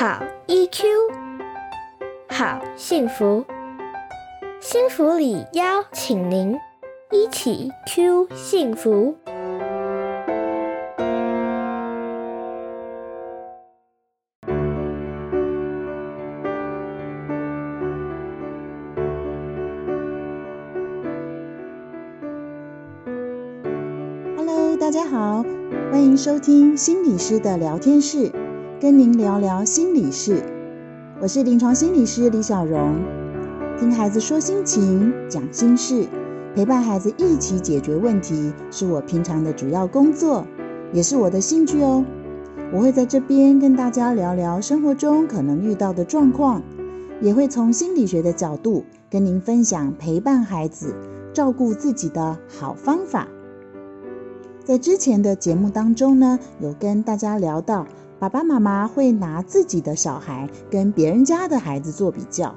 好 EQ，好幸福，幸福里邀请您一起 Q 幸福。Hello，大家好，欢迎收听心理师的聊天室，跟您聊聊心理事。我是临床心理师李小荣，听孩子说心情、讲心事，陪伴孩子一起解决问题，是我平常的主要工作，也是我的兴趣哦。我会在这边跟大家聊聊生活中可能遇到的状况，也会从心理学的角度跟您分享陪伴孩子、照顾自己的好方法。在之前的节目当中呢，有跟大家聊到，爸爸妈妈会拿自己的小孩跟别人家的孩子做比较，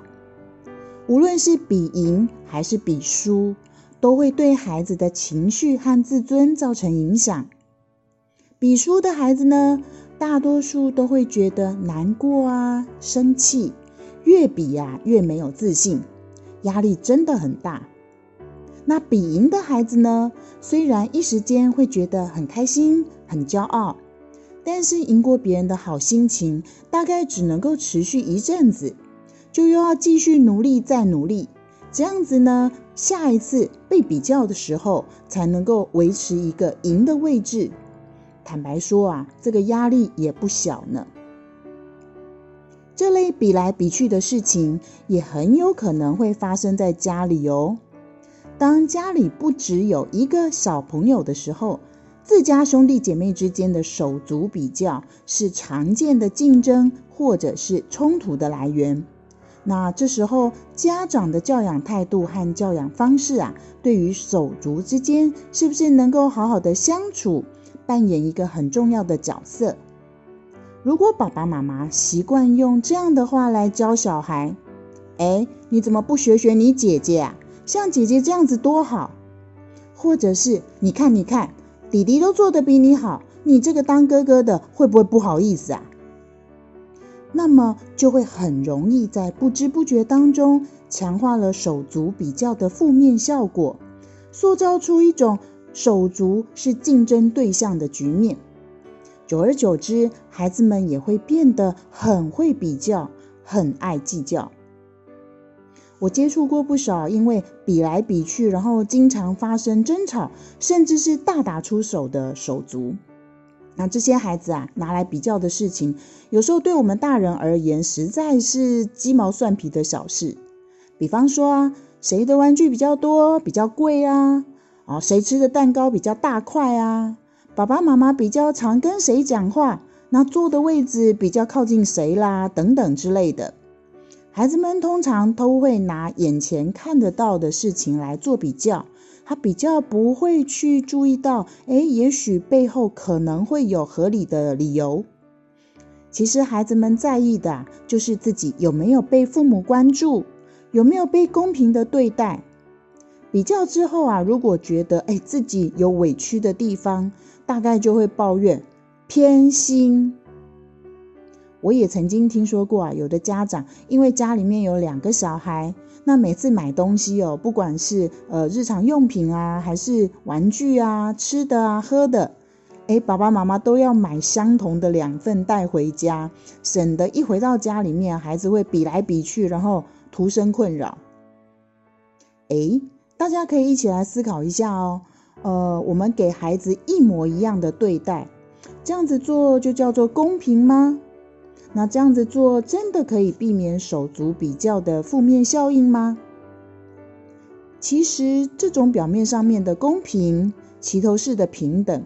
无论是比赢还是比输，都会对孩子的情绪和自尊造成影响。比输的孩子呢，大多数都会觉得难过啊、生气，越比呀越没有自信，压力真的很大。那比赢的孩子呢？虽然一时间会觉得很开心、很骄傲，但是赢过别人的好心情，大概只能够持续一阵子，就又要继续努力再努力。这样子呢，下一次被比较的时候，才能够维持一个赢的位置。坦白说啊，这个压力也不小呢。这类比来比去的事情，也很有可能会发生在家里哦。当家里不只有一个小朋友的时候，自家兄弟姐妹之间的手足比较是常见的竞争或者是冲突的来源。那这时候家长的教养态度和教养方式啊，对于手足之间是不是能够好好的相处，扮演一个很重要的角色。如果爸爸妈妈习惯用这样的话来教小孩，哎，你怎么不学学你姐姐啊？像姐姐这样子多好，或者是你看，你看，弟弟都做得比你好，你这个当哥哥的会不会不好意思啊？那么就会很容易在不知不觉当中强化了手足比较的负面效果，塑造出一种手足是竞争对象的局面。久而久之，孩子们也会变得很会比较，很爱计较。我接触过不少因为比来比去，然后经常发生争吵，甚至是大打出手的手足。那这些孩子啊，拿来比较的事情，有时候对我们大人而言，实在是鸡毛蒜皮的小事。比方说啊，谁的玩具比较多、比较贵啊？啊，谁吃的蛋糕比较大块啊？爸爸妈妈比较常跟谁讲话？那坐的位置比较靠近谁啦？等等之类的。孩子们通常都会拿眼前看得到的事情来做比较，他比较不会去注意到，哎，也许背后可能会有合理的理由。其实孩子们在意的就是自己有没有被父母关注，有没有被公平的对待。比较之后啊，如果觉得哎自己有委屈的地方，大概就会抱怨偏心。我也曾经听说过啊，有的家长因为家里面有两个小孩，那每次买东西哦，不管是呃日常用品啊，还是玩具啊、吃的啊、喝的，哎，爸爸妈妈都要买相同的两份带回家，省得一回到家里面，孩子会比来比去，然后徒生困扰。哎，大家可以一起来思考一下哦，呃，我们给孩子一模一样的对待，这样子做就叫做公平吗？那这样子做真的可以避免手足比较的负面效应吗？其实，这种表面上面的公平、齐头式的平等，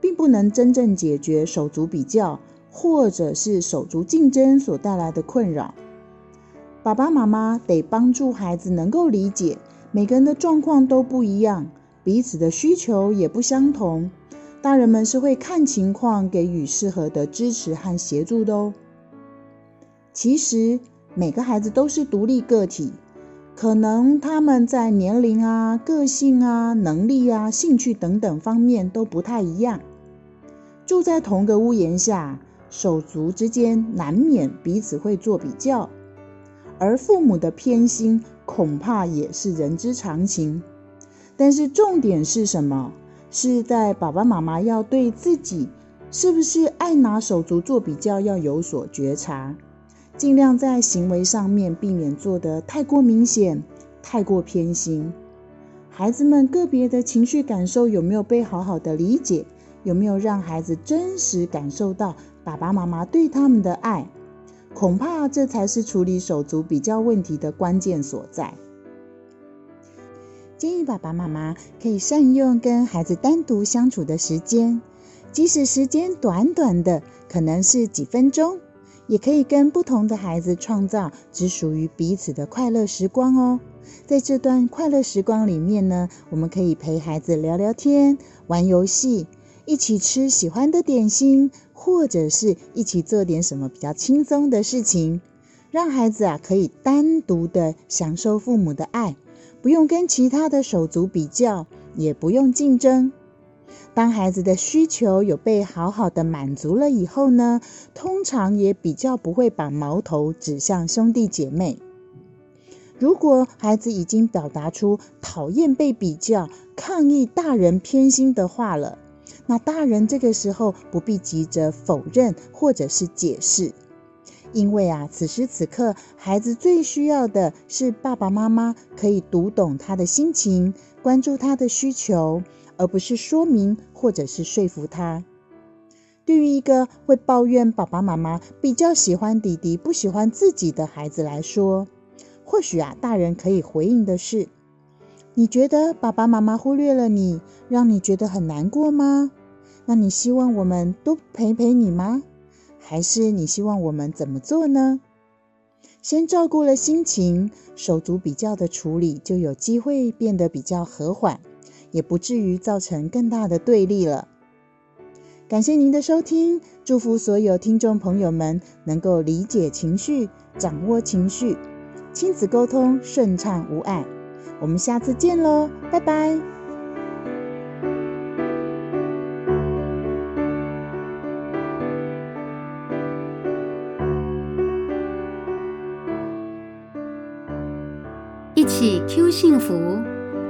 并不能真正解决手足比较或者是手足竞争所带来的困扰。爸爸妈妈得帮助孩子能够理解，每个人的状况都不一样，彼此的需求也不相同。大人们是会看情况给予适合的支持和协助的哦。其实每个孩子都是独立个体，可能他们在年龄啊、个性啊、能力啊、兴趣等等方面都不太一样。住在同个屋檐下，手足之间难免彼此会做比较，而父母的偏心恐怕也是人之常情。但是重点是什么？是在爸爸妈妈要对自己是不是爱拿手足做比较要有所觉察，尽量在行为上面避免做得太过明显、太过偏心。孩子们个别的情绪感受有没有被好好的理解？有没有让孩子真实感受到爸爸妈妈对他们的爱？恐怕这才是处理手足比较问题的关键所在。建议爸爸妈妈可以善用跟孩子单独相处的时间，即使时间短短的，可能是几分钟，也可以跟不同的孩子创造只属于彼此的快乐时光哦。在这段快乐时光里面呢，我们可以陪孩子聊聊天、玩游戏，一起吃喜欢的点心，或者是一起做点什么比较轻松的事情，让孩子啊可以单独的享受父母的爱。不用跟其他的手足比较，也不用竞争。当孩子的需求有被好好的满足了以后呢，通常也比较不会把矛头指向兄弟姐妹。如果孩子已经表达出讨厌被比较、抗议大人偏心的话了，那大人这个时候不必急着否认或者是解释。因为啊，此时此刻，孩子最需要的是爸爸妈妈可以读懂他的心情，关注他的需求，而不是说明或者是说服他。对于一个会抱怨爸爸妈妈比较喜欢弟弟，不喜欢自己的孩子来说，或许啊，大人可以回应的是：你觉得爸爸妈妈忽略了你，让你觉得很难过吗？那你希望我们多陪陪你吗？还是你希望我们怎么做呢？先照顾了心情，手足比较的处理就有机会变得比较和缓，也不至于造成更大的对立了。感谢您的收听，祝福所有听众朋友们能够理解情绪，掌握情绪，亲子沟通顺畅无碍。我们下次见喽，拜拜。一起 Q 幸福，